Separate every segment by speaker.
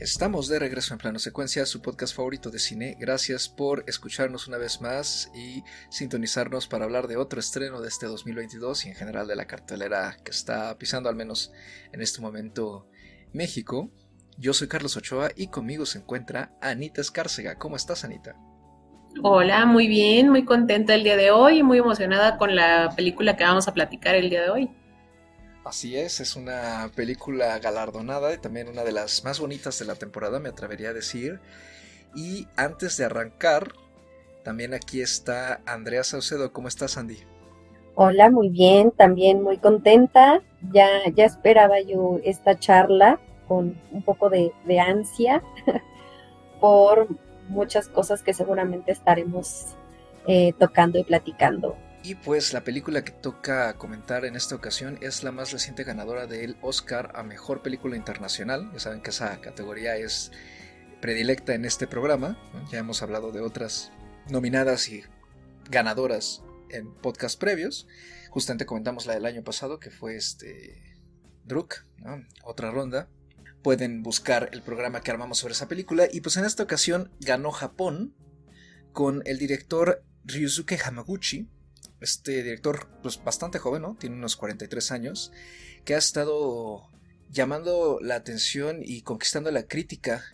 Speaker 1: Estamos de regreso en Plano Secuencia, su podcast favorito de cine. Gracias por escucharnos una vez más y sintonizarnos para hablar de otro estreno de este 2022 y en general de la cartelera que está pisando al menos en este momento México. Yo soy Carlos Ochoa y conmigo se encuentra Anita Escárcega. ¿Cómo estás, Anita?
Speaker 2: Hola, muy bien, muy contenta el día de hoy y muy emocionada con la película que vamos a platicar el día de hoy.
Speaker 1: Así es, es una película galardonada y también una de las más bonitas de la temporada, me atrevería a decir. Y antes de arrancar, también aquí está Andrea Saucedo. ¿Cómo estás, Andy?
Speaker 3: Hola, muy bien, también muy contenta. Ya, ya esperaba yo esta charla con un poco de, ansia por muchas cosas que seguramente estaremos eh, tocando y platicando
Speaker 1: y pues la película que toca comentar en esta ocasión es la más reciente ganadora del Oscar a Mejor Película Internacional. Ya saben que esa categoría es predilecta en este programa. Ya hemos hablado de otras nominadas y ganadoras en podcast previos. Justamente comentamos la del año pasado que fue este Druk, otra ronda. Pueden buscar el programa que armamos sobre esa película. Y pues en esta ocasión ganó Japón con el director Ryusuke Hamaguchi este director, pues bastante joven, ¿no? Tiene unos 43 años, que ha estado llamando la atención y conquistando la crítica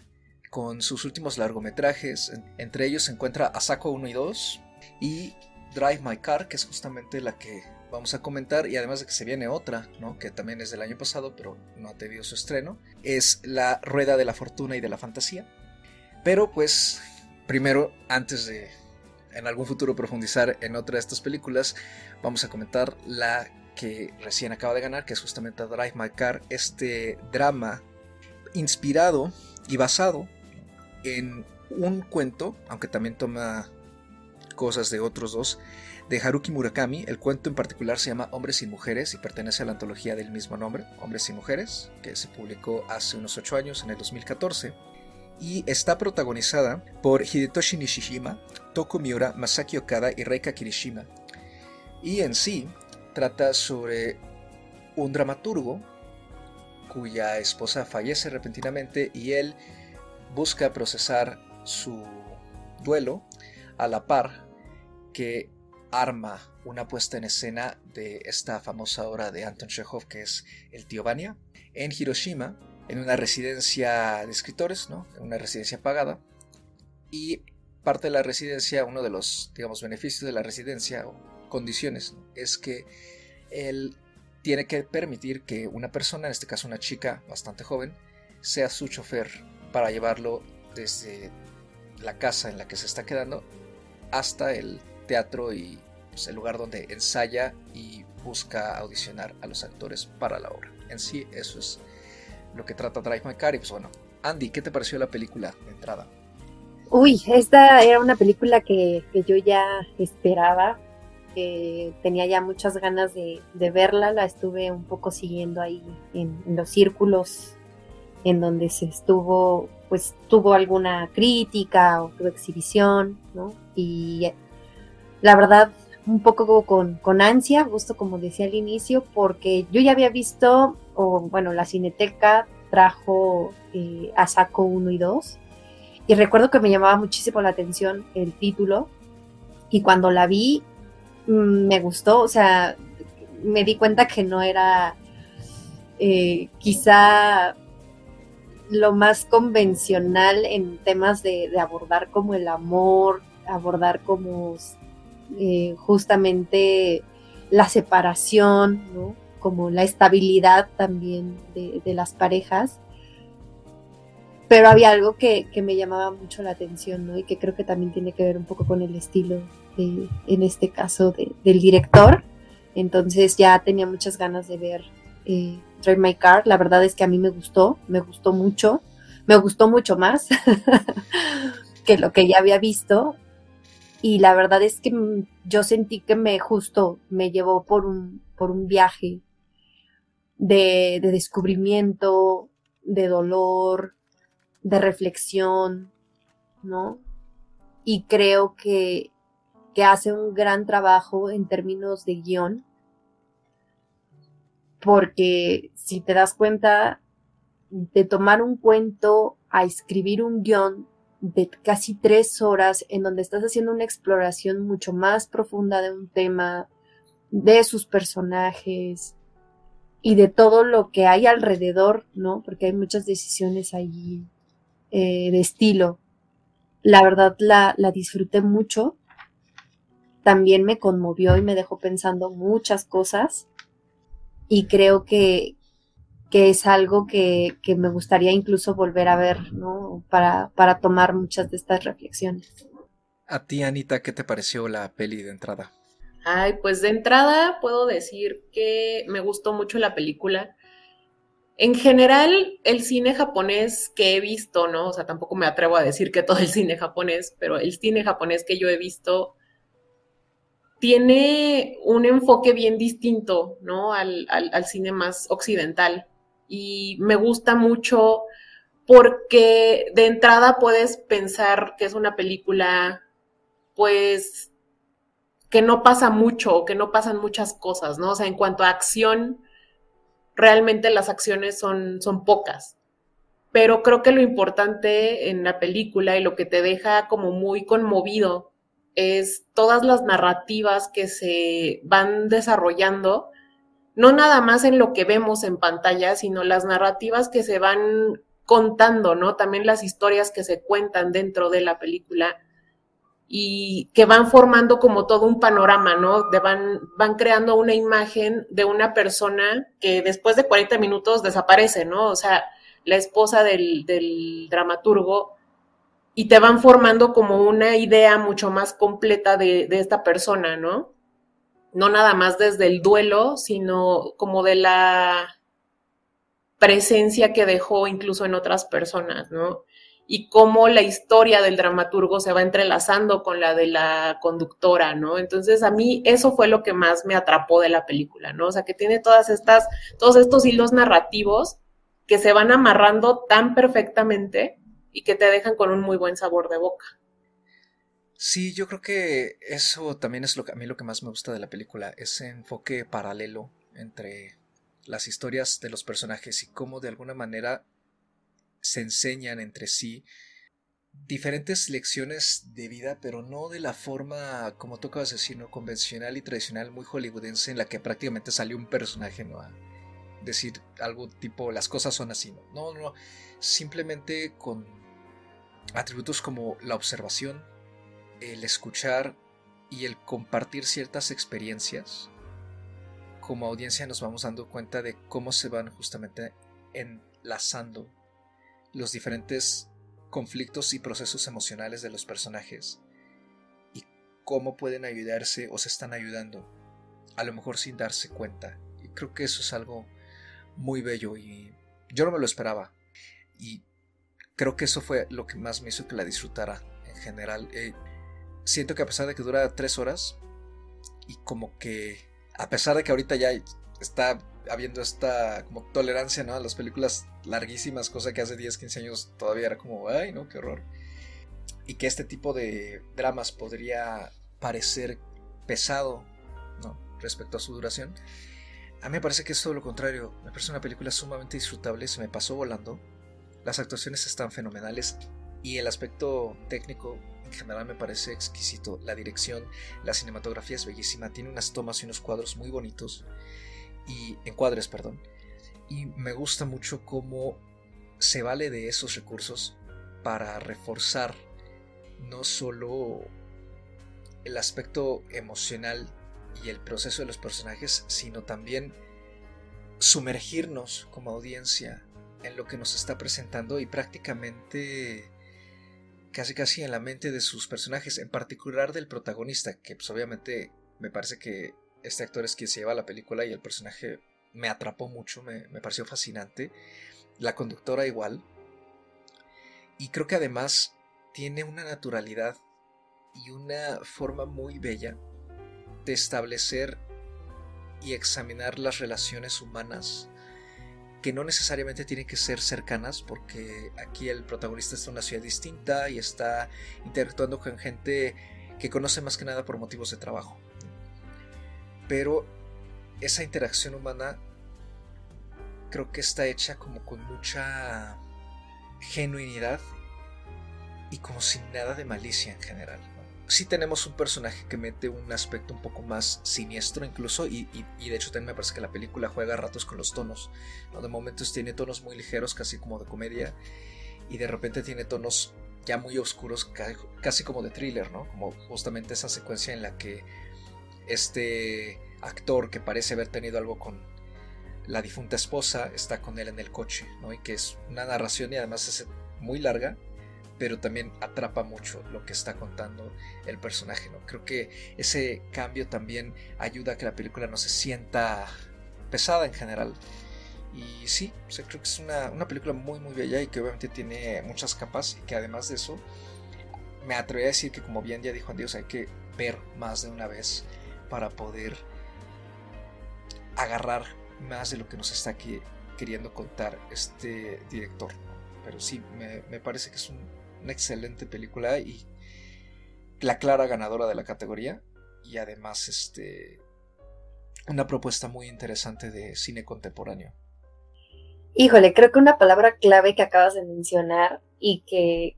Speaker 1: con sus últimos largometrajes. Entre ellos se encuentra Asako 1 y 2 y Drive My Car, que es justamente la que vamos a comentar, y además de que se viene otra, ¿no? que también es del año pasado, pero no ha tenido su estreno, es La Rueda de la Fortuna y de la Fantasía. Pero pues, primero, antes de en algún futuro profundizar en otra de estas películas, vamos a comentar la que recién acaba de ganar, que es justamente Drive My Car, este drama inspirado y basado en un cuento, aunque también toma cosas de otros dos, de Haruki Murakami. El cuento en particular se llama Hombres y Mujeres y pertenece a la antología del mismo nombre, Hombres y Mujeres, que se publicó hace unos 8 años, en el 2014 y está protagonizada por Hidetoshi Nishijima, Toku Miura, Masaki Okada y Reika Kirishima. Y en sí trata sobre un dramaturgo cuya esposa fallece repentinamente y él busca procesar su duelo a la par que arma una puesta en escena de esta famosa obra de Anton Chekhov que es El tío Vania. En Hiroshima en una residencia de escritores, ¿no? Una residencia pagada. Y parte de la residencia, uno de los, digamos, beneficios de la residencia o condiciones, es que él tiene que permitir que una persona, en este caso una chica bastante joven, sea su chofer para llevarlo desde la casa en la que se está quedando hasta el teatro y pues, el lugar donde ensaya y busca audicionar a los actores para la obra. En sí, eso es lo que trata Drive My Car. Y pues bueno, Andy, ¿qué te pareció la película de entrada?
Speaker 3: Uy, esta era una película que, yo ya esperaba. tenía ya muchas ganas de, verla, la estuve un poco siguiendo ahí en, los círculos en donde se estuvo, pues tuvo alguna crítica o tuvo exhibición, ¿no? Y la verdad, un poco con, con ansia, justo como decía al inicio, porque yo ya había visto o bueno, la Cineteca trajo eh, a Saco 1 y 2. Y recuerdo que me llamaba muchísimo la atención el título. Y cuando la vi, mm, me gustó. O sea, me di cuenta que no era eh, quizá lo más convencional en temas de, abordar como el amor, abordar como eh, justamente la separación, ¿no? como la estabilidad también de, las parejas. Pero había algo que, me llamaba mucho la atención, ¿no? Y que creo que también tiene que ver un poco con el estilo, en este caso, del director. Entonces ya tenía muchas ganas de ver eh, Drive My Car. La verdad es que a mí me gustó, me gustó mucho. Me gustó mucho más que lo que ya había visto. Y la verdad es que yo sentí que me justo me llevó por un, por un viaje de, descubrimiento, de dolor, de reflexión, ¿no? Y creo que, que hace un gran trabajo en términos de guion, porque si te das cuenta de tomar un cuento a escribir un guion de casi tres horas en donde estás haciendo una exploración mucho más profunda de un tema, de sus personajes y de todo lo que hay alrededor, ¿no? Porque hay muchas decisiones ahí eh, de estilo. La verdad la, la disfruté mucho. También me conmovió y me dejó pensando muchas cosas. Y creo que, que es algo que, que, me gustaría incluso volver a ver, ¿no? Para, para tomar muchas de estas reflexiones.
Speaker 1: A ti, Anita, ¿qué te pareció la peli de entrada?
Speaker 2: Ay, pues de entrada puedo decir que me gustó mucho la película. En general, el cine japonés que he visto, ¿no? O sea, tampoco me atrevo a decir que todo el cine japonés, pero el cine japonés que yo he visto tiene un enfoque bien distinto, ¿no? Al, al, cine más occidental y me gusta mucho porque de entrada puedes pensar que es una película, pues, que no pasa mucho, que no pasan muchas cosas, ¿no? O sea, en cuanto a acción, realmente las acciones son, son pocas. Pero creo que lo importante en la película y lo que te deja como muy conmovido es todas las narrativas que se van desarrollando no nada más en lo que vemos en pantalla, sino las narrativas que se van contando, ¿no? También las historias que se cuentan dentro de la película y que van formando como todo un panorama, ¿no? Van, van creando una imagen de una persona que después de 40 minutos desaparece, ¿no? O sea, la esposa del, del dramaturgo y te van formando como una idea mucho más completa de, de esta persona, ¿no? no nada más desde el duelo, sino como de la presencia que dejó incluso en otras personas, ¿no? Y cómo la historia del dramaturgo se va entrelazando con la de la conductora, ¿no? Entonces a mí eso fue lo que más me atrapó de la película, ¿no? O sea, que tiene todas estas, todos estos hilos narrativos que se van amarrando tan perfectamente y que te dejan con un muy buen sabor de boca.
Speaker 1: Sí, yo creo que eso también es lo que a mí lo que más me gusta de la película, ese enfoque paralelo entre las historias de los personajes y cómo de alguna manera se enseñan entre sí diferentes lecciones de vida, pero no de la forma, como tú acabas de decir, ¿no? convencional y tradicional, muy hollywoodense, en la que prácticamente salió un personaje, ¿no? A decir algo tipo, las cosas son así, ¿no? No, no, simplemente con atributos como la observación, el escuchar y el compartir ciertas experiencias, como audiencia nos vamos dando cuenta de cómo se van justamente enlazando los diferentes conflictos y procesos emocionales de los personajes y cómo pueden ayudarse o se están ayudando, a lo mejor sin darse cuenta. Y creo que eso es algo muy bello y yo no me lo esperaba. Y creo que eso fue lo que más me hizo que la disfrutara en general. Eh, siento que a pesar de que dura tres horas y como que a pesar de que ahorita ya está habiendo esta como tolerancia ¿no? a las películas larguísimas, cosa que hace 10, 15 años todavía era como, ay, no, qué horror. Y que este tipo de dramas podría parecer pesado ¿no? respecto a su duración. A mí me parece que es todo lo contrario. Me parece una película sumamente disfrutable, se me pasó volando. Las actuaciones están fenomenales y el aspecto técnico en general me parece exquisito. La dirección, la cinematografía es bellísima, tiene unas tomas y unos cuadros muy bonitos. Y encuadres, perdón. Y me gusta mucho cómo se vale de esos recursos para reforzar no solo el aspecto emocional y el proceso de los personajes, sino también sumergirnos como audiencia en lo que nos está presentando y prácticamente casi casi en la mente de sus personajes, en particular del protagonista, que pues obviamente me parece que este actor es quien se lleva la película y el personaje me atrapó mucho, me, me pareció fascinante. La conductora igual. Y creo que además tiene una naturalidad y una forma muy bella de establecer y examinar las relaciones humanas que no necesariamente tienen que ser cercanas, porque aquí el protagonista está en una ciudad distinta y está interactuando con gente que conoce más que nada por motivos de trabajo. Pero esa interacción humana creo que está hecha como con mucha genuinidad y como sin nada de malicia en general. Sí tenemos un personaje que mete un aspecto un poco más siniestro incluso y, de hecho también me parece que la película juega a ratos con los tonos. De momentos tiene tonos muy ligeros, casi como de comedia, y de repente tiene tonos ya muy oscuros, casi como de thriller, ¿no? Como justamente esa secuencia en la que este actor que parece haber tenido algo con la difunta esposa está con él en el coche, ¿no? Y que es una narración y además es muy larga, pero también atrapa mucho lo que está contando el personaje, ¿no? Creo que ese cambio también ayuda a que la película no se sienta pesada en general. Y sí, creo que es una, una, película muy muy bella y que obviamente tiene muchas capas y que además de eso me atrevería a decir que como bien ya dijo Dios hay que ver más de una vez para poder agarrar más de lo que nos está aquí queriendo contar este director. Pero sí, me, parece que es una excelente película y la clara ganadora de la categoría y además este una propuesta muy interesante de cine contemporáneo.
Speaker 3: Híjole, creo que una palabra clave que acabas de mencionar y que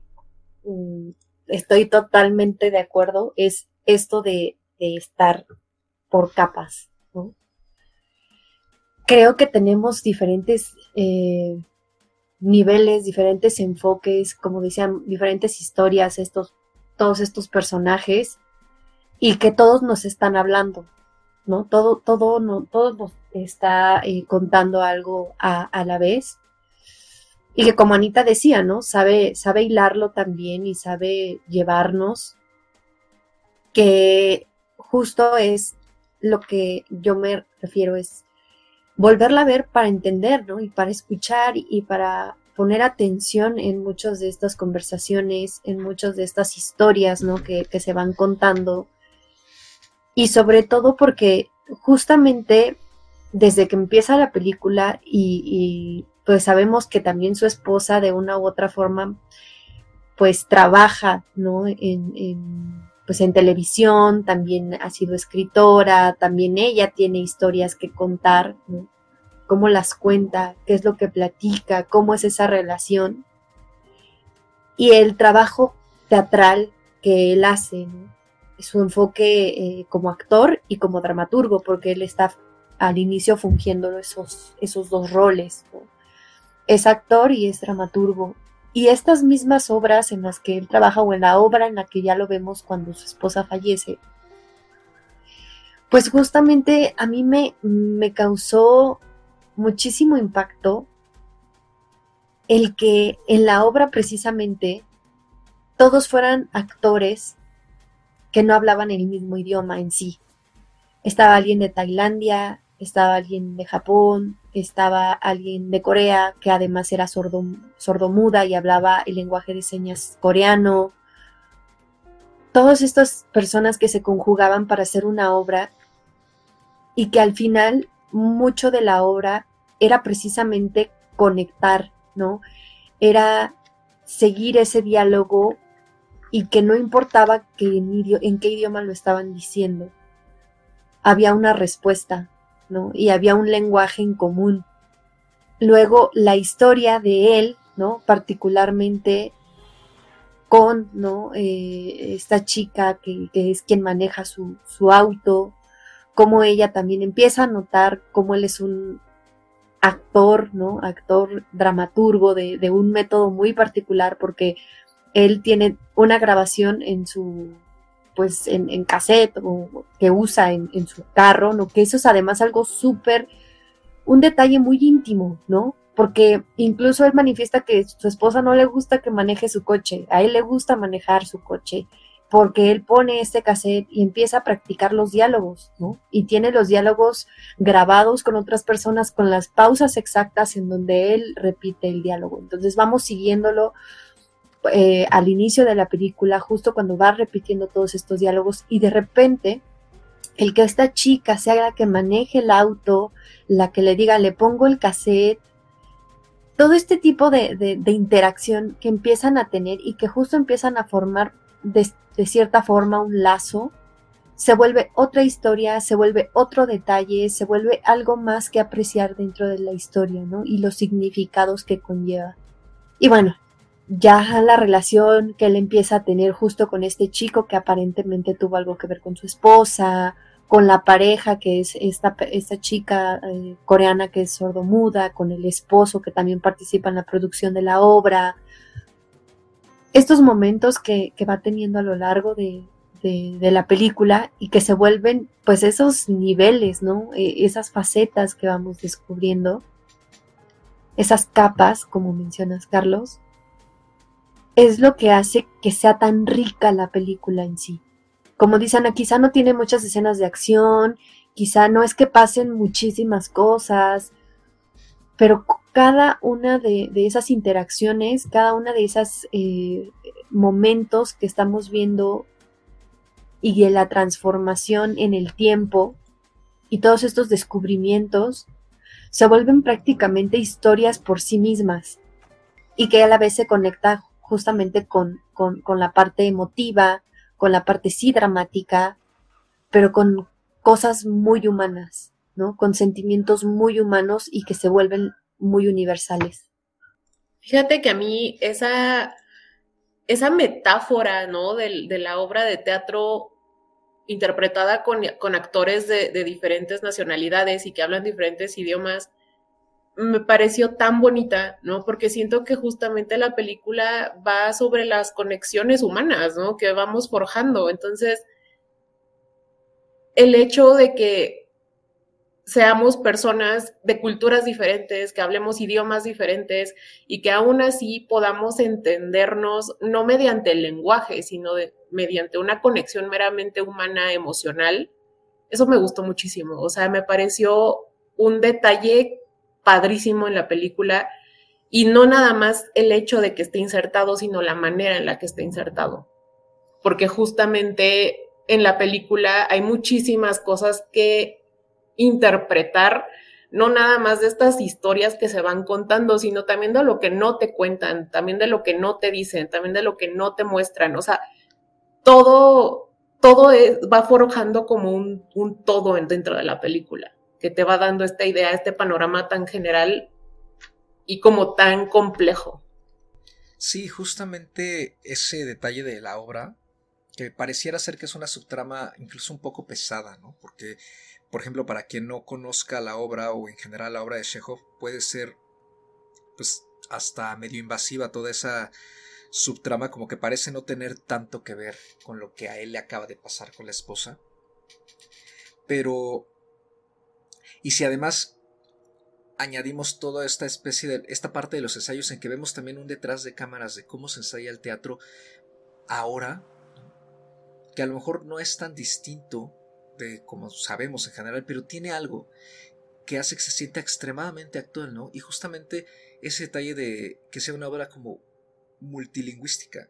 Speaker 3: mm, estoy totalmente de acuerdo es esto de, de estar por capas, ¿no? creo que tenemos diferentes eh, niveles, diferentes enfoques, como decían, diferentes historias, estos, todos estos personajes, y que todos nos están hablando, ¿no? Todo, todo, no, nos está eh, contando algo a, a, la vez. Y que como Anita decía, ¿no? Sabe, sabe hilarlo también y sabe llevarnos, que justo es lo que yo me refiero, es volverla a ver para entender, ¿no? Y para escuchar y para poner atención en muchas de estas conversaciones, en muchas de estas historias, ¿no? Que, se van contando. Y sobre todo porque justamente desde que empieza la película y, pues sabemos que también su esposa de una u otra forma pues trabaja, ¿no? En, pues en televisión, también ha sido escritora, también ella tiene historias que contar, cómo las cuenta, qué es lo que platica, cómo es esa relación. Y el trabajo teatral que él hace, su enfoque eh, como actor y como dramaturgo, porque él está al inicio fungiendo esos, esos dos roles. Es actor y es dramaturgo. Y estas mismas obras en las que él trabaja o en la obra en la que ya lo vemos cuando su esposa fallece, pues justamente a mí me, me causó muchísimo impacto el que en la obra precisamente todos fueran actores que no hablaban el mismo idioma en sí. Estaba alguien de Tailandia, estaba alguien de Japón, estaba alguien de Corea que además era sordo, sordomuda y hablaba el lenguaje de señas coreano. Todas estas personas que se conjugaban para hacer una obra y que al final mucho de la obra era precisamente conectar, ¿no? Era seguir ese diálogo y que no importaba en, qué idioma lo estaban diciendo, había una respuesta, Y había un lenguaje en común. Luego, la historia de él, ¿no? Particularmente con, ¿no? Eh, esta chica que, es quien maneja su, su auto, cómo ella también empieza a notar cómo él es un actor, ¿no? Actor dramaturgo de, un método muy particular porque él tiene una grabación en su pues en, en cassette o que usa en, en, su carro, ¿no? Que eso es además algo súper, un detalle muy íntimo, ¿no? Porque incluso él manifiesta que su esposa no le gusta que maneje su coche, a él le gusta manejar su coche, porque él pone este cassette y empieza a practicar los diálogos, ¿no? Y tiene los diálogos grabados con otras personas con las pausas exactas en donde él repite el diálogo. Entonces vamos siguiéndolo eh, al inicio de la película, justo cuando va repitiendo todos estos diálogos y de repente el que esta chica sea la que maneje el auto, la que le diga, le pongo el cassette, todo este tipo de, de interacción que empiezan a tener y que justo empiezan a formar de, cierta forma un lazo, se vuelve otra historia, se vuelve otro detalle, se vuelve algo más que apreciar dentro de la historia, ¿no? Y los significados que conlleva. Y bueno, ya la relación que él empieza a tener justo con este chico que aparentemente tuvo algo que ver con su esposa, con la pareja que es esta, esta chica eh, coreana que es sordomuda, con el esposo que también participa en la producción de la obra. Estos momentos que, que va teniendo a lo largo de, de, la película y que se vuelven pues esos niveles, ¿no? E, esas facetas que vamos descubriendo, esas capas, como mencionas Carlos, es lo que hace que sea tan rica la película en sí. Como dicen, quizá no tiene muchas escenas de acción, quizá no es que pasen muchísimas cosas, pero cada una de, esas interacciones, cada una de esos eh, momentos que estamos viendo y de la transformación en el tiempo y todos estos descubrimientos se vuelven prácticamente historias por sí mismas y que a la vez se conecta justamente con, con, la parte emotiva, con la parte sí dramática, pero con cosas muy humanas, ¿no? Con sentimientos muy humanos y que se vuelven muy universales.
Speaker 2: Fíjate que a mí esa esa metáfora, ¿no? De, la obra de teatro interpretada con, actores de, diferentes nacionalidades y que hablan diferentes idiomas, me pareció tan bonita, ¿no? Porque siento que justamente la película va sobre las conexiones humanas, ¿no? Que vamos forjando. Entonces, el hecho de que seamos personas de culturas diferentes, que hablemos idiomas diferentes y que aún así podamos entendernos no mediante el lenguaje, sino mediante una conexión meramente humana, emocional. Eso me gustó muchísimo. O sea, me pareció un detalle padrísimo en la película y no nada más el hecho de que esté insertado, sino la manera en la que esté insertado. Porque justamente en la película hay muchísimas cosas que interpretar no nada más de estas historias que se van contando, sino también de lo que no te cuentan, también de lo que no te dicen, también de lo que no te muestran. O sea, todo, todo va forjando como un, un todo dentro de la película, que te va dando esta idea, este panorama tan general y como tan complejo.
Speaker 1: Sí, justamente ese detalle de la obra, que pareciera ser que es una subtrama incluso un poco pesada, ¿no? Porque por ejemplo, para quien no conozca la obra o en general la obra de Chekhov, puede ser pues hasta medio invasiva toda esa subtrama como que parece no tener tanto que ver con lo que a él le acaba de pasar con la esposa. Pero y si además añadimos toda esta especie de esta parte de los ensayos en que vemos también un detrás de cámaras de cómo se ensaya el teatro ahora, que a lo mejor no es tan distinto como sabemos en general, pero tiene algo que hace que se sienta extremadamente actual, ¿no? Y justamente ese detalle de que sea una obra como multilingüística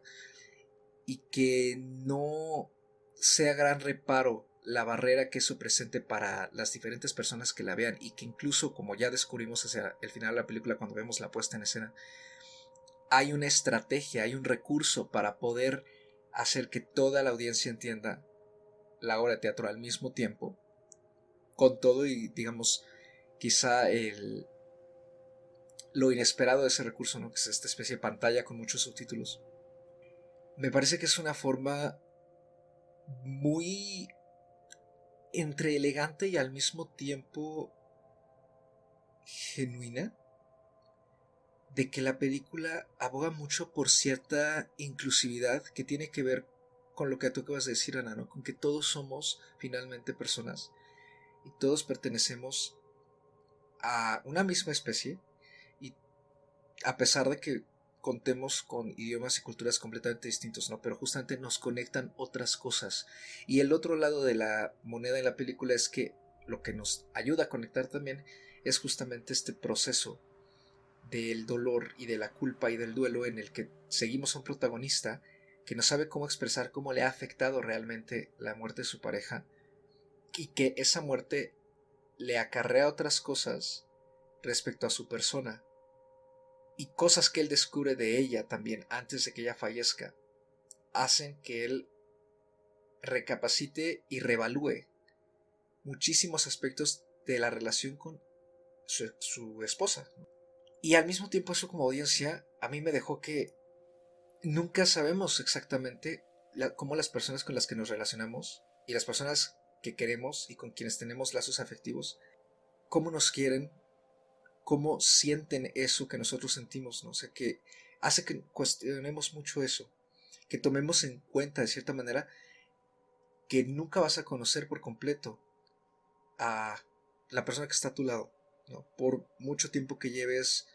Speaker 1: y que no sea gran reparo la barrera que eso presente para las diferentes personas que la vean y que incluso como ya descubrimos hacia el final de la película cuando vemos la puesta en escena hay una estrategia, hay un recurso para poder hacer que toda la audiencia entienda la obra de teatro al mismo tiempo, con todo y digamos quizá el lo inesperado de ese recurso, ¿no? que es esta especie de pantalla con muchos subtítulos. Me parece que es una forma muy entre elegante y al mismo tiempo genuina de que la película aboga mucho por cierta inclusividad que tiene que ver con lo que tú acabas de decir, Ana, ¿no? Con que todos somos finalmente personas y todos pertenecemos a una misma especie y a pesar de que contemos con idiomas y culturas completamente distintos, ¿no? Pero justamente nos conectan otras cosas. Y el otro lado de la moneda en la película es que lo que nos ayuda a conectar también es justamente este proceso del dolor y de la culpa y del duelo en el que seguimos a un protagonista que no sabe cómo expresar cómo le ha afectado realmente la muerte de su pareja y que esa muerte le acarrea otras cosas respecto a su persona y cosas que él descubre de ella también antes de que ella fallezca hacen que él recapacite y revalúe muchísimos aspectos de la relación con su, esposa. Y al mismo tiempo eso como audiencia a mí me dejó que nunca sabemos exactamente cómo las personas con las que nos relacionamos y las personas que queremos y con quienes tenemos lazos afectivos, cómo nos quieren, cómo sienten eso que nosotros sentimos, ¿no? O sea, que hace que cuestionemos mucho eso, que tomemos en cuenta de cierta manera que nunca vas a conocer por completo a la persona que está a tu lado, ¿no? Por mucho tiempo que lleves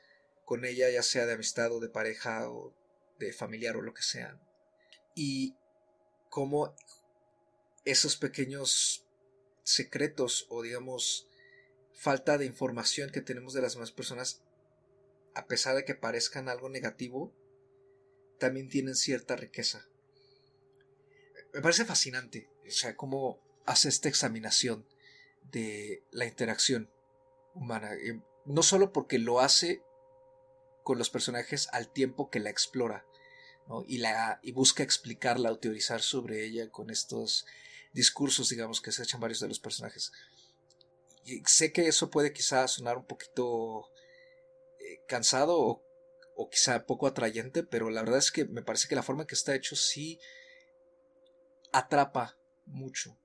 Speaker 1: con ella, ya sea de amistad o de pareja o de familiar o lo que sea. Y cómo esos pequeños secretos o digamos falta de información que tenemos de las demás personas, a pesar de que parezcan algo negativo, también tienen cierta riqueza. Me parece fascinante, o sea, cómo hace esta examinación de la interacción humana. Eh, no solo porque lo hace con los personajes al tiempo que la explora, y, la, y busca explicarla o teorizar sobre ella con estos discursos, digamos, que se echan varios de los personajes. Sé que eso puede quizá sonar un poquito eh, cansado o, quizá poco atrayente, pero la verdad es que me parece que la forma que está hecho sí atrapa mucho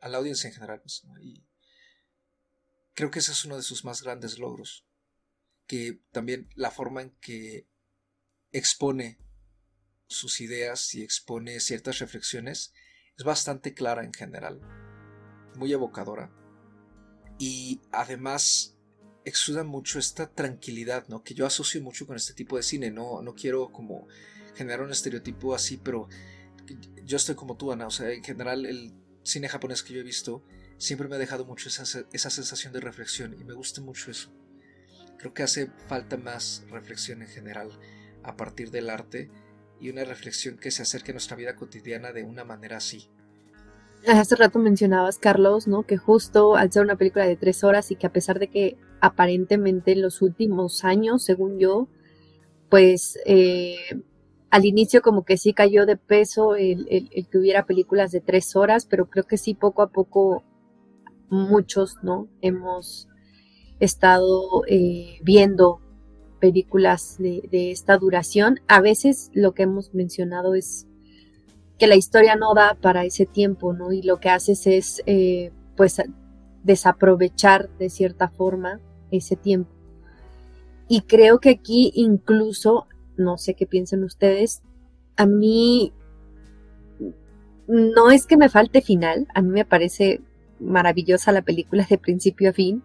Speaker 1: a la audiencia en general. Y creo que ese es uno de sus más grandes logros. Que también la forma en que expone sus ideas y expone ciertas reflexiones es bastante clara en general, muy evocadora y además exuda mucho esta tranquilidad, ¿no? Que yo asocio mucho con este tipo de cine, no, no quiero como generar un estereotipo así, pero yo estoy como tú, Ana, o sea, en general el cine japonés que yo he visto siempre me ha dejado mucho esa, esa sensación de reflexión y me gusta mucho eso. Creo que hace falta más reflexión en general a partir del arte y una reflexión que se acerque a nuestra vida cotidiana de una manera así.
Speaker 3: Hace rato mencionabas, Carlos, ¿no? Que justo al ser una película de tres horas y que a pesar de que aparentemente en los últimos años, según yo, pues eh, al inicio como que sí cayó de peso el, que hubiera películas de tres horas, pero creo que sí poco a poco muchos, ¿no? Hemos estado eh, viendo películas de, esta duración. A veces lo que hemos mencionado es que la historia no da para ese tiempo, ¿no? Y lo que haces es, eh, pues, desaprovechar de cierta forma ese tiempo. Y creo que aquí incluso, no sé qué piensan ustedes, a mí no es que me falte final, a mí me parece maravillosa la película de principio a fin,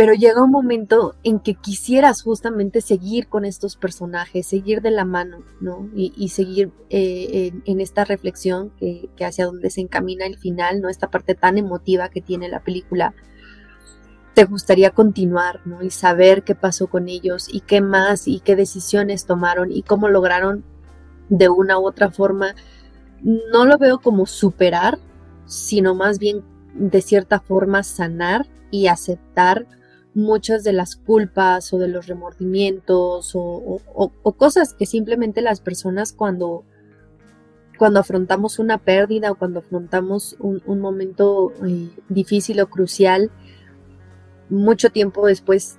Speaker 3: pero llega un momento en que quisieras justamente seguir con estos personajes, seguir de la mano, ¿no? Y, seguir eh, en, esta reflexión que, hacia donde se encamina el final, ¿no? Esta parte tan emotiva que tiene la película. Te gustaría continuar, ¿no? Y saber qué pasó con ellos y qué más y qué decisiones tomaron y cómo lograron de una u otra forma. No lo veo como superar, sino más bien de cierta forma sanar y aceptar muchas de las culpas o de los remordimientos o, cosas que simplemente las personas cuando, cuando afrontamos una pérdida o cuando afrontamos un, momento eh, difícil o crucial, mucho tiempo después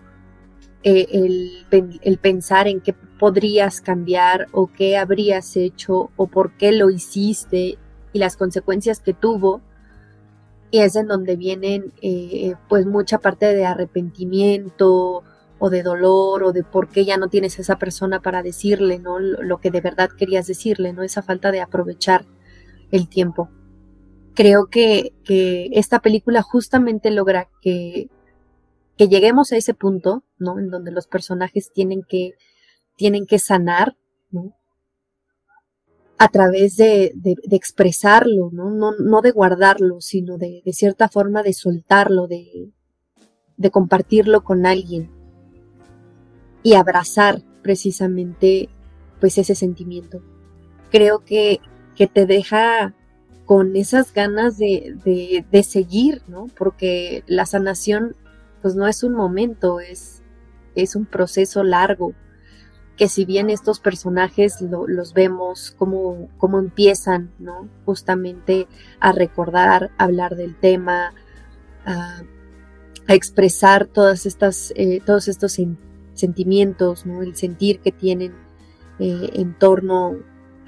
Speaker 3: eh, el, el, pensar en qué podrías cambiar o qué habrías hecho o por qué lo hiciste y las consecuencias que tuvo, y es en donde vienen eh, pues mucha parte de arrepentimiento o de dolor o de por qué ya no tienes a esa persona para decirle, ¿no? Lo, que de verdad querías decirle, ¿no? Esa falta de aprovechar el tiempo. Creo que, que esta película justamente logra que, que lleguemos a ese punto, ¿no? En donde los personajes tienen que, tienen que sanar, ¿no? A través de, expresarlo, ¿no? ¿no? de guardarlo, sino de, cierta forma de soltarlo, de, compartirlo con alguien y abrazar precisamente pues ese sentimiento. Creo que, que te deja con esas ganas de, de, seguir, ¿no? Porque la sanación pues no es un momento, es, es un proceso largo que si bien estos personajes los vemos como, empiezan. Justamente a recordar, a hablar del tema, a, expresar todas estas, eh, todos estos sentimientos. El sentir que tienen eh, en torno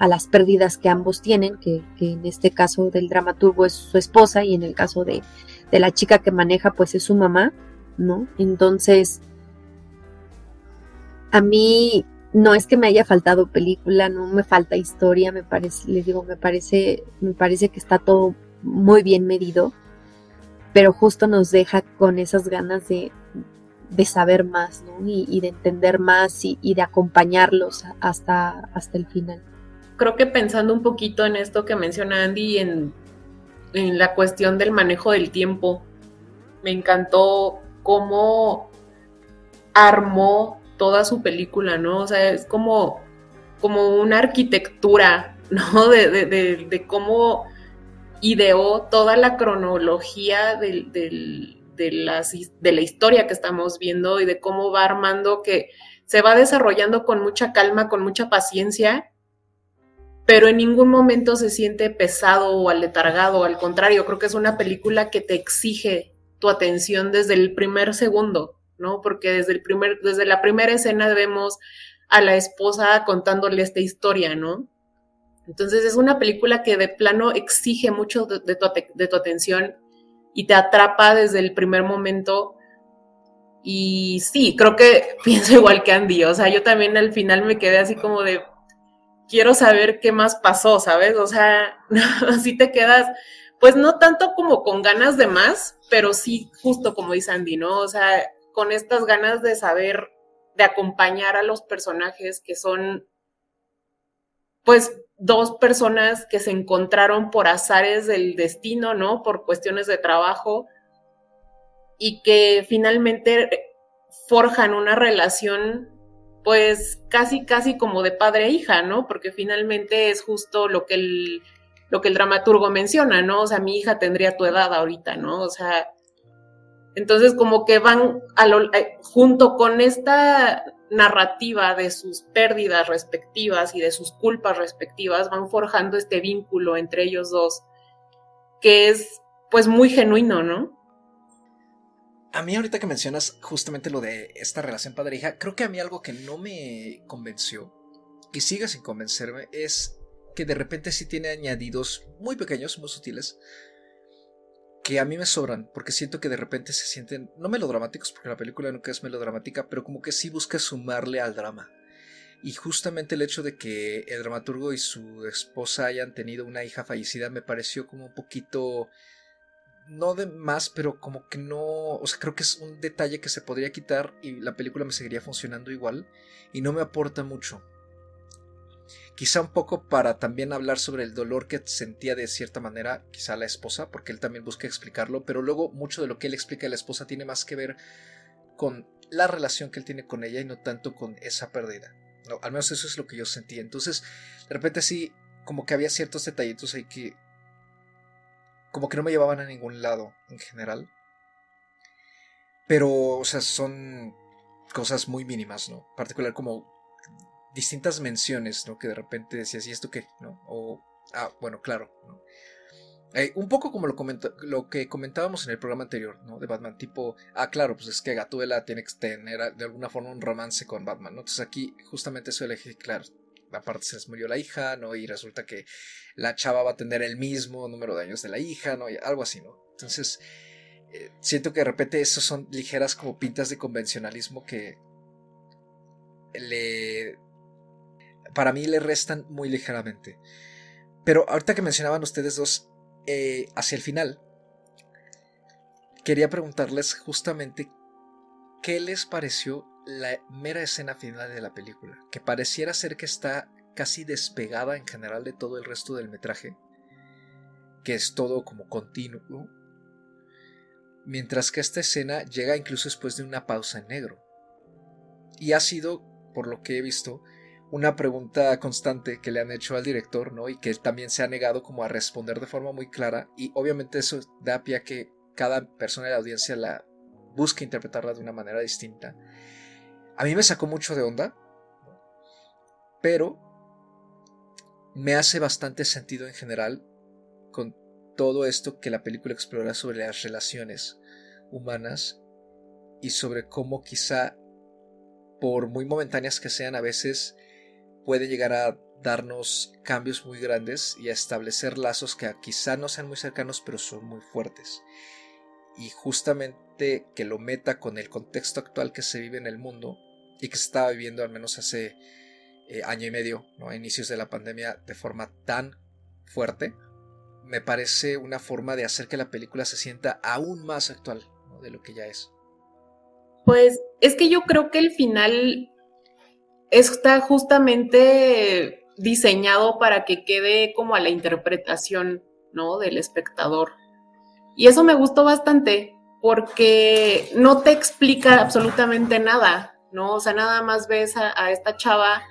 Speaker 3: a las pérdidas que ambos tienen, que, en este caso del dramaturgo es su esposa y en el caso de, de la chica que maneja pues es su mamá, ¿no? Entonces, a mí no es que me haya faltado película, no me falta historia, me parece, les digo, me parece, me parece que está todo muy bien medido, pero justo nos deja con esas ganas de, de saber más, ¿no? Y, de entender más y, de acompañarlos hasta, hasta el final.
Speaker 2: Creo que pensando un poquito en esto que menciona Andy, en, en la cuestión del manejo del tiempo, me encantó cómo armó toda su película, ¿no? O sea, es como, como una arquitectura, ¿no? De, de, de, cómo ideó toda la cronología de la historia que estamos viendo y de cómo va armando que se va desarrollando con mucha calma, con mucha paciencia, pero en ningún momento se siente pesado o aletargado, al contrario, creo que es una película que te exige tu atención desde el primer segundo, ¿no? Porque desde, el primer, desde la primera escena vemos a la esposa contándole esta historia, ¿no? Entonces es una película que de plano exige mucho de, tu, de tu atención y te atrapa desde el primer momento. Y sí, creo que pienso igual que Andy, o sea, yo también al final me quedé así como de, quiero saber qué más pasó, ¿sabes? O sea, así te quedas, pues no tanto como con ganas de más, pero sí justo como dice Andy, ¿no? O sea, con estas ganas de saber, de acompañar a los personajes que son, pues, dos personas que se encontraron por azares del destino, ¿no? Por cuestiones de trabajo y que finalmente forjan una relación pues casi casi como de padre e hija, ¿no? Porque finalmente es justo lo que el lo que el dramaturgo menciona, ¿no? O sea, mi hija tendría tu edad ahorita, ¿no? O sea, entonces, como que van eh, junto con esta narrativa de sus pérdidas respectivas y de sus culpas respectivas, van forjando este vínculo entre ellos dos, que es pues muy genuino, ¿no?
Speaker 1: A mí ahorita que mencionas justamente lo de esta relación padre-hija, creo que a mí algo que no me convenció, y sigue sin convencerme, es que de repente sí tiene añadidos muy pequeños, muy sutiles, que a mí me sobran, porque siento que de repente se sienten, no melodramáticos, porque la película nunca es melodramática, pero como que sí busca sumarle al drama. Y justamente el hecho de que el dramaturgo y su esposa hayan tenido una hija fallecida me pareció como un poquito, no de más, pero como que no, o sea, creo que es un detalle que se podría quitar y la película me seguiría funcionando igual y no me aporta mucho quizá un poco para también hablar sobre el dolor que sentía de cierta manera quizá la esposa, porque él también busca explicarlo, pero luego mucho de lo que él explica a la esposa tiene más que ver con la relación que él tiene con ella y no tanto con esa pérdida. No, al menos eso es lo que yo sentí. Entonces, de repente sí, como que había ciertos detallitos ahí que como que no me llevaban a ningún lado en general. Pero, o sea, son cosas muy mínimas, ¿no? Particular como distintas menciones, ¿no? Que de repente decías, ¿y esto qué? ¿No? O, ah, bueno, claro, ¿no? Eh, un poco como lo, que comentábamos en el programa anterior, ¿no? De Batman, tipo, ah, claro, pues es que Gatuela tiene que tener de alguna forma un romance con Batman, ¿no? Entonces aquí justamente eso elegí, claro, aparte se les murió la hija, ¿no? Y resulta que la chava va a tener el mismo número de años de la hija, ¿no? Y algo así, ¿no? Entonces, eh, siento que de repente esos son ligeras como pintas de convencionalismo que le para mí le restan muy ligeramente. Pero ahorita que mencionaban ustedes dos eh, hacia el final, quería preguntarles justamente qué les pareció la mera escena final de la película, que pareciera ser que está casi despegada en general de todo el resto del metraje, que es todo como continuo, mientras que esta escena llega incluso después de una pausa en negro. Y ha sido, por lo que he visto, una pregunta constante que le han hecho al director, ¿no? Y que él también se ha negado como a responder de forma muy clara y obviamente eso da pie a que cada persona de la audiencia la busque interpretarla de una manera distinta. A mí me sacó mucho de onda, pero me hace bastante sentido en general con todo esto que la película explora sobre las relaciones humanas y sobre cómo quizá por muy momentáneas que sean a veces puede llegar a darnos cambios muy grandes y a establecer lazos que quizá no sean muy cercanos, pero son muy fuertes. Y justamente que lo meta con el contexto actual que se vive en el mundo y que se estaba viviendo al menos hace eh, año y medio, ¿no? a inicios de la pandemia, de forma tan fuerte, me parece una forma de hacer que la película se sienta aún más actual de lo que ya es.
Speaker 2: Pues es que yo creo que el final está justamente diseñado para que quede como a la interpretación, ¿no? Del espectador. Y eso me gustó bastante porque no te explica absolutamente nada, ¿no? O sea, nada más ves a, esta chava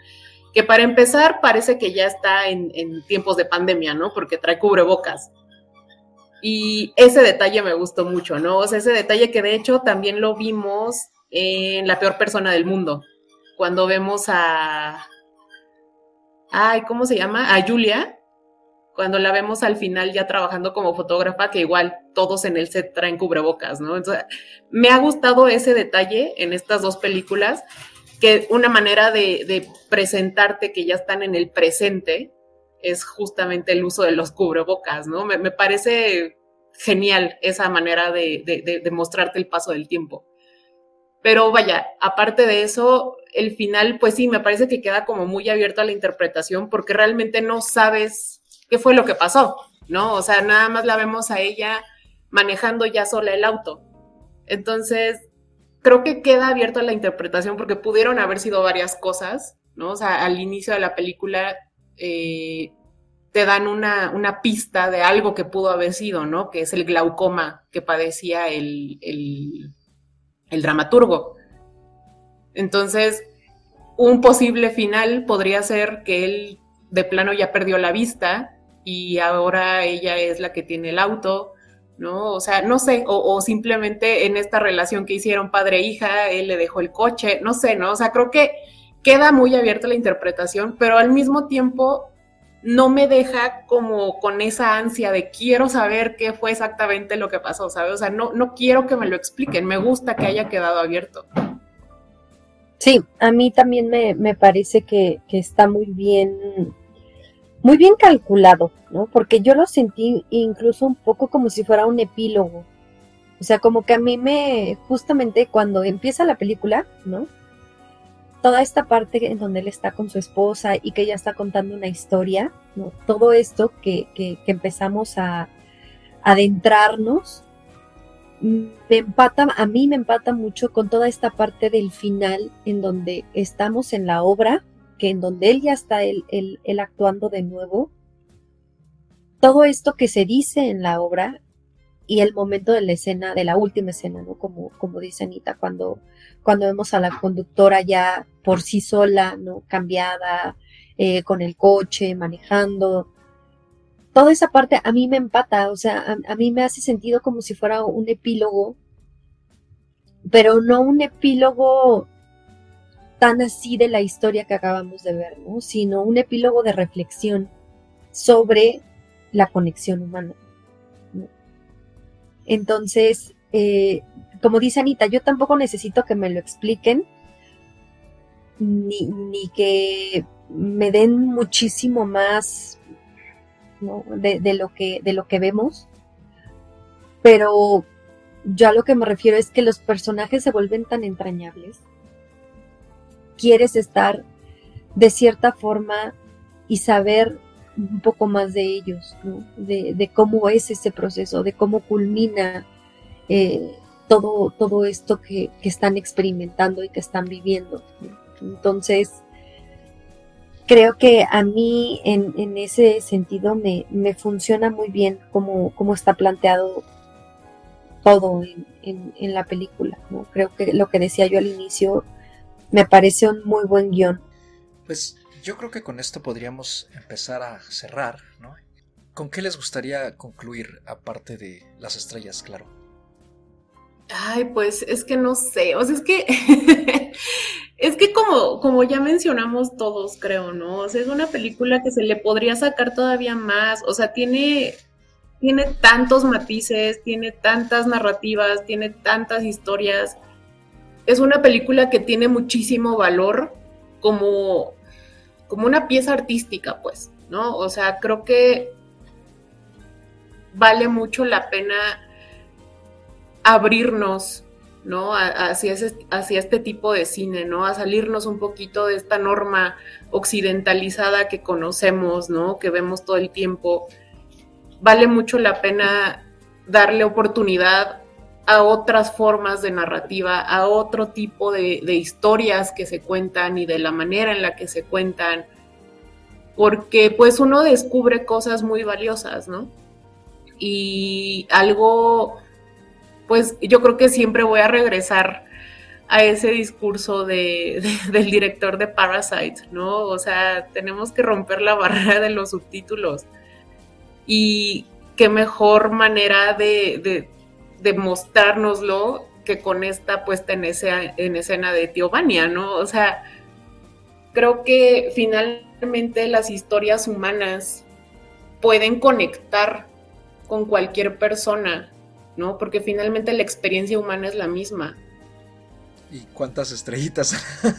Speaker 2: que para empezar parece que ya está en, en, tiempos de pandemia, ¿no? Porque trae cubrebocas. Y ese detalle me gustó mucho, ¿no? O sea, ese detalle que de hecho también lo vimos en La peor persona del mundo, cuando vemos a... Ay, ¿cómo se llama? A Julia, cuando la vemos al final ya trabajando como fotógrafa, que igual todos en el set traen cubrebocas, ¿no? Entonces, me ha gustado ese detalle en estas dos películas, que una manera de, presentarte que ya están en el presente es justamente el uso de los cubrebocas, ¿no? Me, parece genial esa manera de, de mostrarte el paso del tiempo. Pero vaya, aparte de eso, el final, pues sí, me parece que queda como muy abierto a la interpretación porque realmente no sabes qué fue lo que pasó, ¿no? O sea, nada más la vemos a ella manejando ya sola el auto. Entonces, creo que queda abierto a la interpretación porque pudieron haber sido varias cosas, ¿no? O sea, al inicio de la película eh, te dan una, una, pista de algo que pudo haber sido, ¿no? Que es el glaucoma que padecía el el dramaturgo. Entonces, un posible final podría ser que él de plano ya perdió la vista y ahora ella es la que tiene el auto, ¿no? O sea, no sé, o, simplemente en esta relación que hicieron padre-hija, e él le dejó el coche, no sé, ¿no? O sea, creo que queda muy abierta la interpretación, pero al mismo tiempo no me deja como con esa ansia de quiero saber qué fue exactamente lo que pasó, ¿sabes? O sea, no, no quiero que me lo expliquen, me gusta que haya quedado abierto.
Speaker 3: Sí, a mí también me, parece que, está muy bien, muy bien calculado, ¿no? Porque yo lo sentí incluso un poco como si fuera un epílogo. O sea, como que a mí me, justamente cuando empieza la película, ¿no? toda esta parte en donde él está con su esposa y que ella está contando una historia, todo esto que, empezamos a, adentrarnos, me empata, a mí me empata mucho con toda esta parte del final en donde estamos en la obra, que en donde él ya está él, actuando de nuevo. Todo esto que se dice en la obra y el momento de la escena, de la última escena, ¿no? Como, como dice Anita, cuando, cuando vemos a la conductora ya por sí sola, ¿no? Cambiada, eh, con el coche, manejando. Toda esa parte a mí me empata, o sea, a, mí me hace sentido como si fuera un epílogo, pero no un epílogo tan así de la historia que acabamos de ver, ¿no? Sino un epílogo de reflexión sobre la conexión humana. Entonces, eh, como dice Anita, yo tampoco necesito que me lo expliquen, ni, que me den muchísimo más de, lo que, de lo que vemos, pero yo a lo que me refiero es que los personajes se vuelven tan entrañables. Quieres estar de cierta forma y saber un poco más de ellos, de, cómo es ese proceso, de cómo culmina eh, todo, todo esto que, están experimentando y que están viviendo. Entonces, creo que a mí en, ese sentido me, funciona muy bien cómo, está planteado todo en, la película. ¿no? Creo que lo que decía yo al inicio me parece un muy buen guion.
Speaker 1: Pues yo creo que con esto podríamos empezar a cerrar, ¿no? ¿Con qué les gustaría concluir aparte de las estrellas, claro?
Speaker 2: Ay, pues es que no sé, o sea, es que es que como, como ya mencionamos todos, creo, ¿no? O sea, es una película que se le podría sacar todavía más, o sea, tiene, tiene tantos matices, tiene tantas narrativas, tiene tantas historias. Es una película que tiene muchísimo valor como como una pieza artística, pues, ¿no? O sea, creo que vale mucho la pena abrirnos, ¿no? Hacia, hacia este tipo de cine, ¿no? A salirnos un poquito de esta norma occidentalizada que conocemos, ¿no? Que vemos todo el tiempo. Vale mucho la pena darle oportunidad a otras formas de narrativa, a otro tipo de, de, historias que se cuentan y de la manera en la que se cuentan, porque pues uno descubre cosas muy valiosas, ¿no? Y algo pues yo creo que siempre voy a regresar a ese discurso de, del director de Parasite, ¿no? O sea, tenemos que romper la barrera de los subtítulos. Y qué mejor manera de, de, mostrárnoslo que con esta puesta en, en escena de Tiovania, ¿no? O sea, creo que finalmente las historias humanas pueden conectar con cualquier persona ¿no? Porque finalmente la experiencia humana es la misma.
Speaker 1: ¿Y cuántas estrellitas?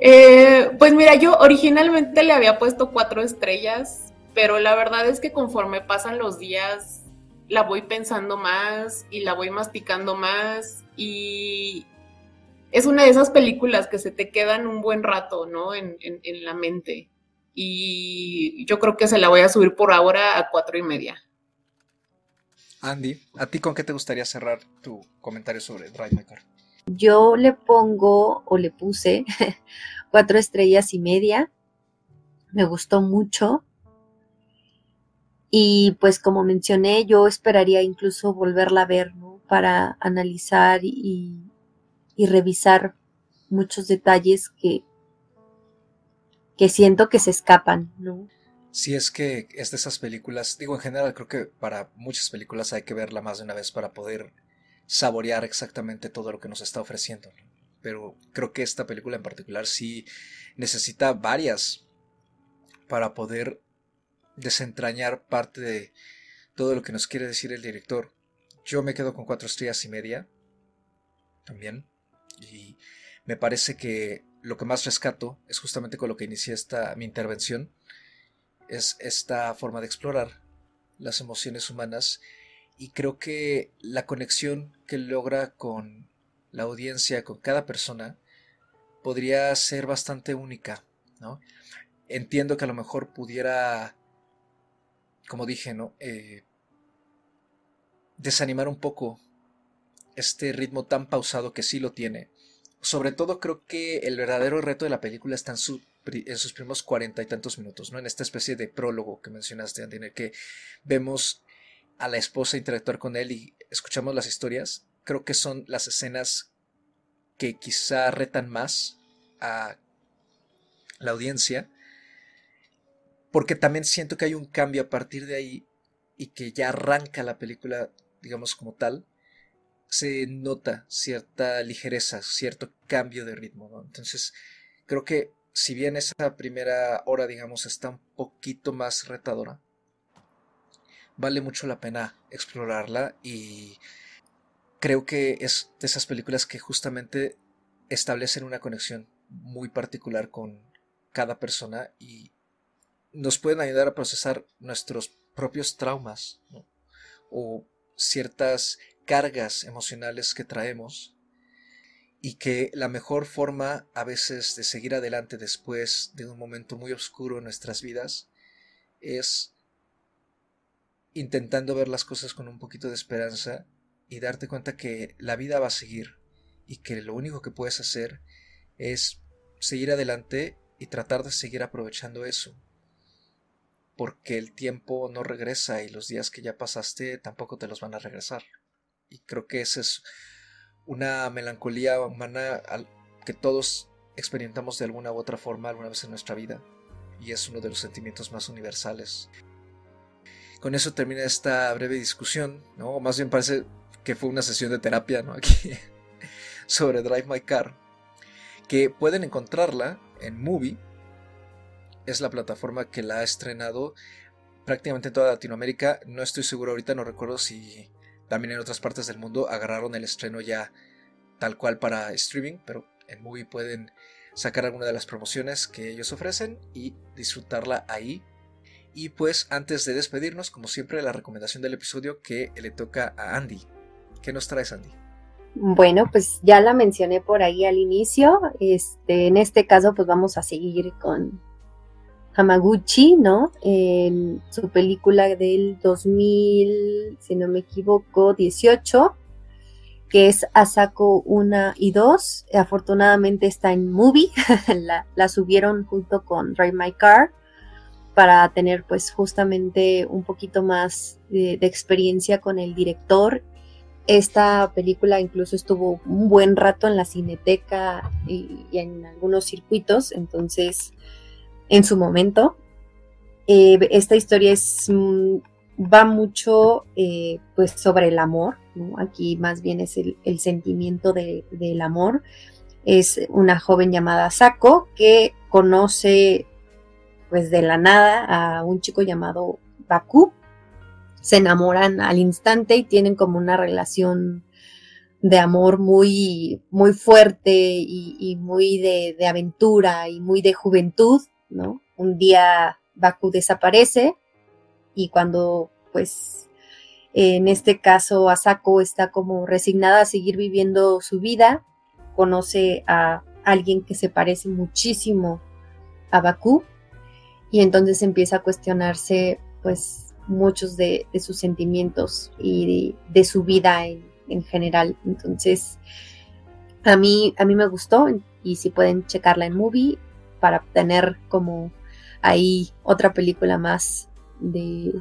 Speaker 2: Eh, pues mira, yo originalmente le había puesto cuatro estrellas, pero la verdad es que conforme pasan los días, la voy pensando más y la voy masticando más y es una de esas películas que se te quedan un buen rato, ¿no? En, en la mente y yo creo que se la voy a subir por ahora a cuatro y media.
Speaker 1: Andy, ¿a ti con qué te gustaría cerrar tu comentario sobre Drive My Car?
Speaker 3: Yo le pongo o le puse cuatro estrellas y media. Me gustó mucho. Y pues como mencioné, yo esperaría incluso volverla a ver, ¿no? Para analizar y, y revisar muchos detalles que, que siento que se escapan, ¿no?
Speaker 1: Si es que es de esas películas, digo en general, creo que para muchas películas hay que verla más de una vez para poder saborear exactamente todo lo que nos está ofreciendo. Pero creo que esta película en particular sí necesita varias para poder desentrañar parte de todo lo que nos quiere decir el director. Yo me quedo con cuatro estrellas y media también. Y me parece que lo que más rescato es justamente con lo que inicié esta mi intervención, es esta forma de explorar las emociones humanas y creo que la conexión que logra con la audiencia, con cada persona, podría ser bastante única, ¿no? Entiendo que a lo mejor pudiera, como dije, ¿no? Eh, desanimar un poco este ritmo tan pausado que sí lo tiene, sobre todo creo que el verdadero reto de la película está en, sus primeros cuarenta y tantos minutos, ¿no? En esta especie de prólogo que mencionaste, Andy, en el que vemos a la esposa interactuar con él y escuchamos las historias. Creo que son las escenas que quizá retan más a la audiencia. Porque también siento que hay un cambio a partir de ahí y que ya arranca la película, digamos, como tal se nota cierta ligereza, cierto cambio de ritmo. Entonces, creo que si bien esa primera hora, digamos, está un poquito más retadora, vale mucho la pena explorarla y creo que es de esas películas que justamente establecen una conexión muy particular con cada persona y nos pueden ayudar a procesar nuestros propios traumas ¿no? o ciertas cargas emocionales que traemos y que la mejor forma a veces de seguir adelante después de un momento muy oscuro en nuestras vidas es intentando ver las cosas con un poquito de esperanza y darte cuenta que la vida va a seguir y que lo único que puedes hacer es seguir adelante y tratar de seguir aprovechando eso porque el tiempo no regresa y los días que ya pasaste tampoco te los van a regresar. Y creo que esa es una melancolía humana que todos experimentamos de alguna u otra forma alguna vez en nuestra vida. Y es uno de los sentimientos más universales. Con eso termina esta breve discusión, ¿no? O más bien parece que fue una sesión de terapia, ¿no? Aquí sobre Drive My Car. Que pueden encontrarla en Movie. Es la plataforma que la ha estrenado prácticamente en toda Latinoamérica. No estoy seguro ahorita, no recuerdo si también en otras partes del mundo agarraron el estreno ya tal cual para streaming, pero en Movie pueden sacar alguna de las promociones que ellos ofrecen y disfrutarla ahí. Y pues antes de despedirnos, como siempre, la recomendación del episodio que le toca a Andy. ¿Qué nos traes, Andy?
Speaker 3: Bueno, pues ya la mencioné por ahí al inicio. Este, en este caso, pues vamos a seguir con Hamaguchi, ¿no? En su película del 2000, si no me equivoco, 18, que es Asako 1 y 2. Afortunadamente está en movie, la, subieron junto con Drive My Car para tener pues justamente un poquito más de, experiencia con el director. Esta película incluso estuvo un buen rato en la cineteca y, en algunos circuitos, entonces en su momento. Eh, esta historia es, mm, va mucho eh, pues sobre el amor, aquí más bien es el, sentimiento del amor. Es una joven llamada Sako que conoce pues de la nada a un chico llamado Baku. Se enamoran al instante y tienen como una relación de amor muy, muy fuerte y, muy de, de, aventura y muy de juventud, ¿no? Un día Baku desaparece y cuando pues en este caso Asako está como resignada a seguir viviendo su vida, conoce a alguien que se parece muchísimo a Baku y entonces empieza a cuestionarse pues muchos de, sus sentimientos y de, su vida en, general. Entonces a mí, a mí me gustó y si pueden checarla en movie para tener como ahí otra película más de,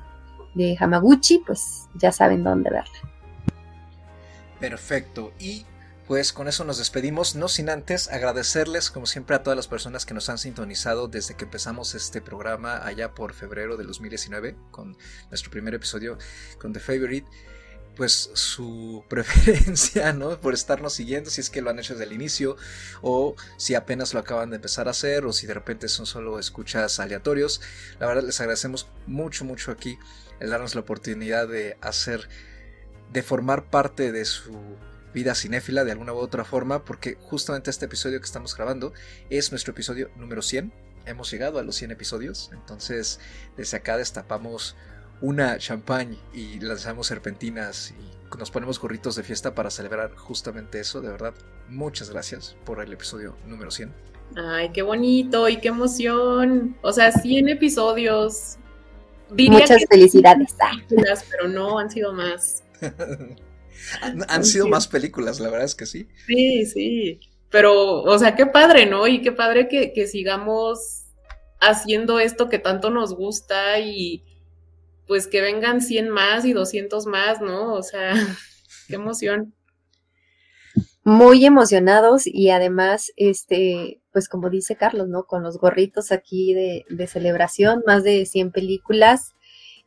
Speaker 3: de Hamaguchi, pues ya saben dónde verla.
Speaker 1: Perfecto. Y pues con eso nos despedimos, no sin antes agradecerles como siempre a todas las personas que nos han sintonizado desde que empezamos este programa allá por febrero del 2019 con nuestro primer episodio con The Favorite. Pues su preferencia, ¿no? Por estarnos siguiendo, si es que lo han hecho desde el inicio, o si apenas lo acaban de empezar a hacer, o si de repente son solo escuchas aleatorios. La verdad les agradecemos mucho, mucho aquí el darnos la oportunidad de hacer, de formar parte de su vida cinéfila de alguna u otra forma, porque justamente este episodio que estamos grabando es nuestro episodio número 100. Hemos llegado a los 100 episodios, entonces desde acá destapamos una champagne y lanzamos serpentinas y nos ponemos gorritos de fiesta para celebrar justamente eso. De verdad, muchas gracias por el episodio número 100.
Speaker 2: Ay, qué bonito y qué emoción. O sea, 100 episodios.
Speaker 3: Muchas felicidades.
Speaker 2: Pero no, han sido más.
Speaker 1: Han, sido más películas, la verdad es que sí.
Speaker 2: Sí, sí. Pero, o sea, qué padre, ¿no? Y qué padre que, sigamos haciendo esto que tanto nos gusta y pues que vengan 100 más y 200 más, ¿no? O sea, qué emoción.
Speaker 3: Muy emocionados y además, este, pues como dice Carlos, ¿no? Con los gorritos aquí de, celebración, más de 100 películas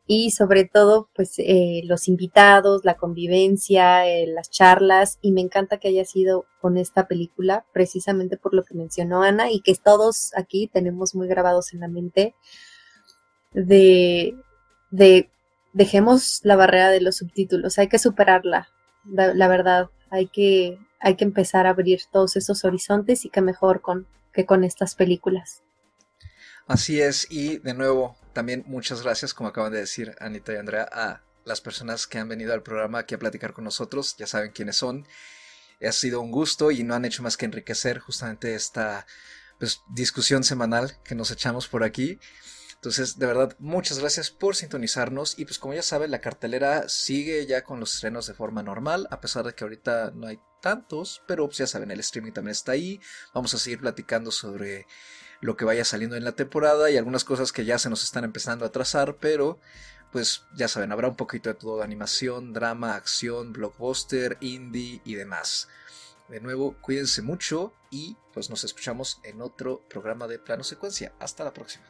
Speaker 3: y sobre todo pues eh, los invitados, la convivencia, eh, las charlas y me encanta que haya sido con esta película precisamente por lo que mencionó Ana y que todos aquí tenemos muy grabados en la mente de, de dejemos la barrera de los subtítulos, hay que superarla, la, verdad, hay que, hay que empezar a abrir todos esos horizontes y que mejor con, que con estas películas.
Speaker 1: Así es, y de nuevo, también muchas gracias, como acaban de decir Anita y Andrea, a las personas que han venido al programa aquí a platicar con nosotros, ya saben quiénes son. Ha sido un gusto y no han hecho más que enriquecer justamente esta pues, discusión semanal que nos echamos por aquí. Entonces, de verdad, muchas gracias por sintonizarnos. Y pues como ya saben, la cartelera sigue ya con los estrenos de forma normal, a pesar de que ahorita no hay tantos, pero pues, ya saben, el streaming también está ahí. Vamos a seguir platicando sobre lo que vaya saliendo en la temporada y algunas cosas que ya se nos están empezando a trazar, pero pues ya saben, habrá un poquito de todo, animación, drama, acción, blockbuster, indie y demás. De nuevo, cuídense mucho y pues nos escuchamos en otro programa de plano secuencia. Hasta la próxima.